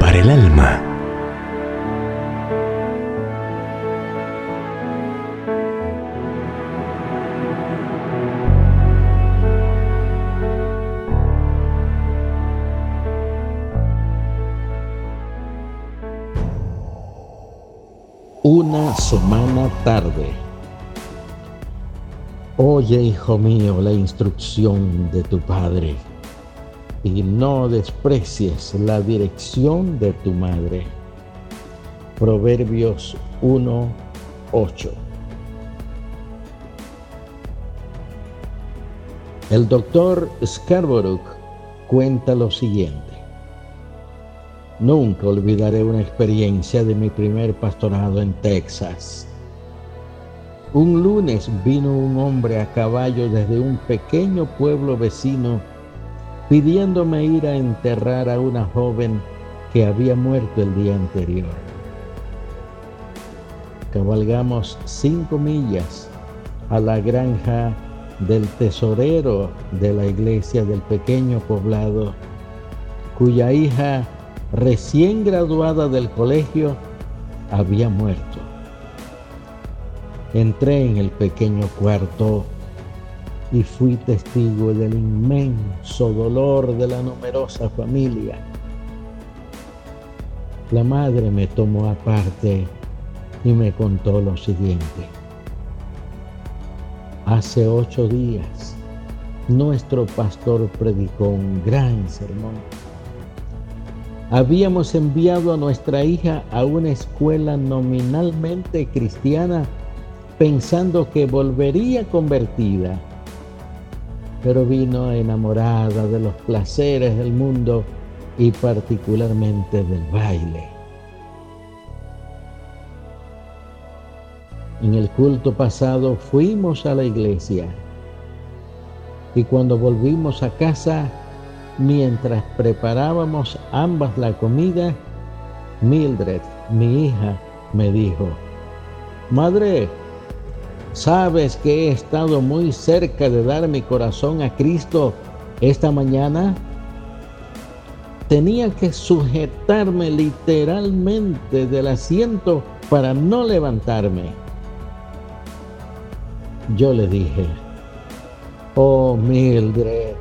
Para el alma. Una semana tarde. Oye, hijo mío, la instrucción de tu padre y no desprecies la dirección de tu madre. Proverbios 1, 8. El doctor Scarborough cuenta lo siguiente. Nunca olvidaré una experiencia de mi primer pastorado en Texas. Un lunes vino un hombre a caballo desde un pequeño pueblo vecino pidiéndome ir a enterrar a una joven que había muerto el día anterior. Cabalgamos cinco millas a la granja del tesorero de la iglesia del pequeño poblado, cuya hija recién graduada del colegio había muerto. Entré en el pequeño cuarto y fui testigo del inmenso dolor de la numerosa familia. La madre me tomó aparte y me contó lo siguiente. Hace ocho días, nuestro pastor predicó un gran sermón. Habíamos enviado a nuestra hija a una escuela nominalmente cristiana pensando que volvería convertida pero vino enamorada de los placeres del mundo y particularmente del baile. En el culto pasado fuimos a la iglesia y cuando volvimos a casa, mientras preparábamos ambas la comida, Mildred, mi hija, me dijo, Madre, ¿Sabes que he estado muy cerca de dar mi corazón a Cristo esta mañana? Tenía que sujetarme literalmente del asiento para no levantarme. Yo le dije, oh Mildred,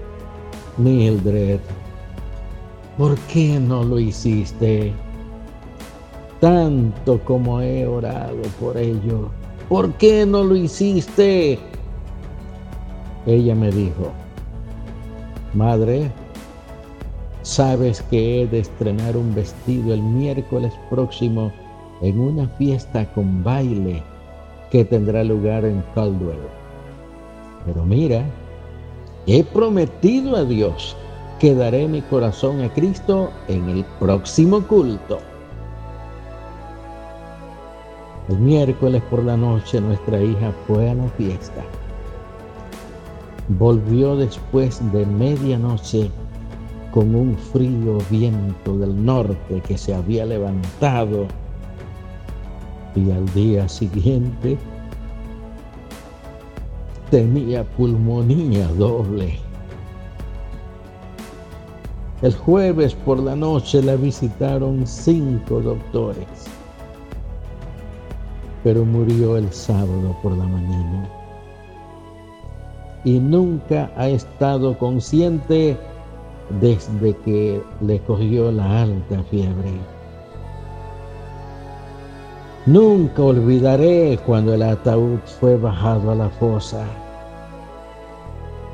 Mildred, ¿por qué no lo hiciste? Tanto como he orado por ello ¿por qué no lo hiciste? Ella me dijo, Madre, sabes que he de estrenar un vestido el miércoles próximo en una fiesta con baile que tendrá lugar en Caldwell. Pero mira, he prometido a Dios que daré mi corazón a Cristo en el próximo culto. El miércoles por la noche nuestra hija fue a la fiesta. Volvió después de medianoche con un frío viento del norte que se había levantado y al día siguiente tenía pulmonía doble. El jueves por la noche la visitaron cinco doctores pero murió el sábado por la mañana. Y nunca ha estado consciente desde que le cogió la alta fiebre. Nunca olvidaré cuando el ataúd fue bajado a la fosa.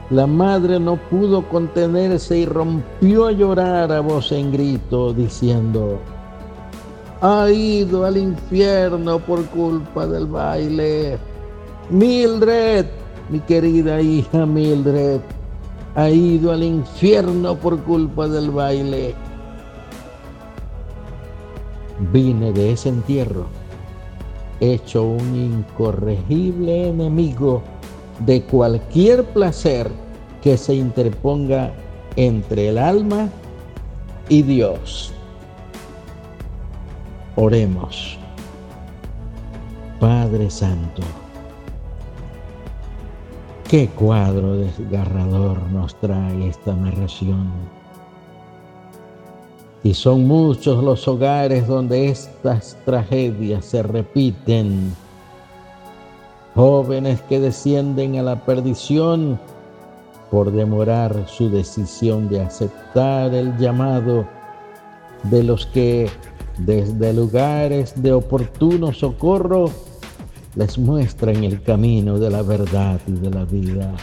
La madre no pudo contenerse y rompió a llorar a voz en grito, diciendo, ha ido al infierno por culpa del baile. Mildred, mi querida hija Mildred, ha ido al infierno por culpa del baile. Vine de ese entierro, hecho un incorregible enemigo de cualquier placer que se interponga entre el alma y Dios. Oremos. Padre Santo, qué cuadro desgarrador nos trae esta narración. Y son muchos los hogares donde estas tragedias se repiten. Jóvenes que descienden a la perdición por demorar su decisión de aceptar el llamado de los que desde lugares de oportuno socorro les muestran el camino de la verdad y de la vida.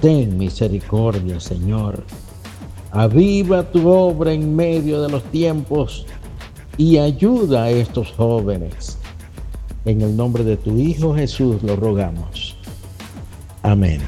Ten misericordia, Señor. Aviva tu obra en medio de los tiempos y ayuda a estos jóvenes. En el nombre de tu Hijo Jesús lo rogamos. Amén.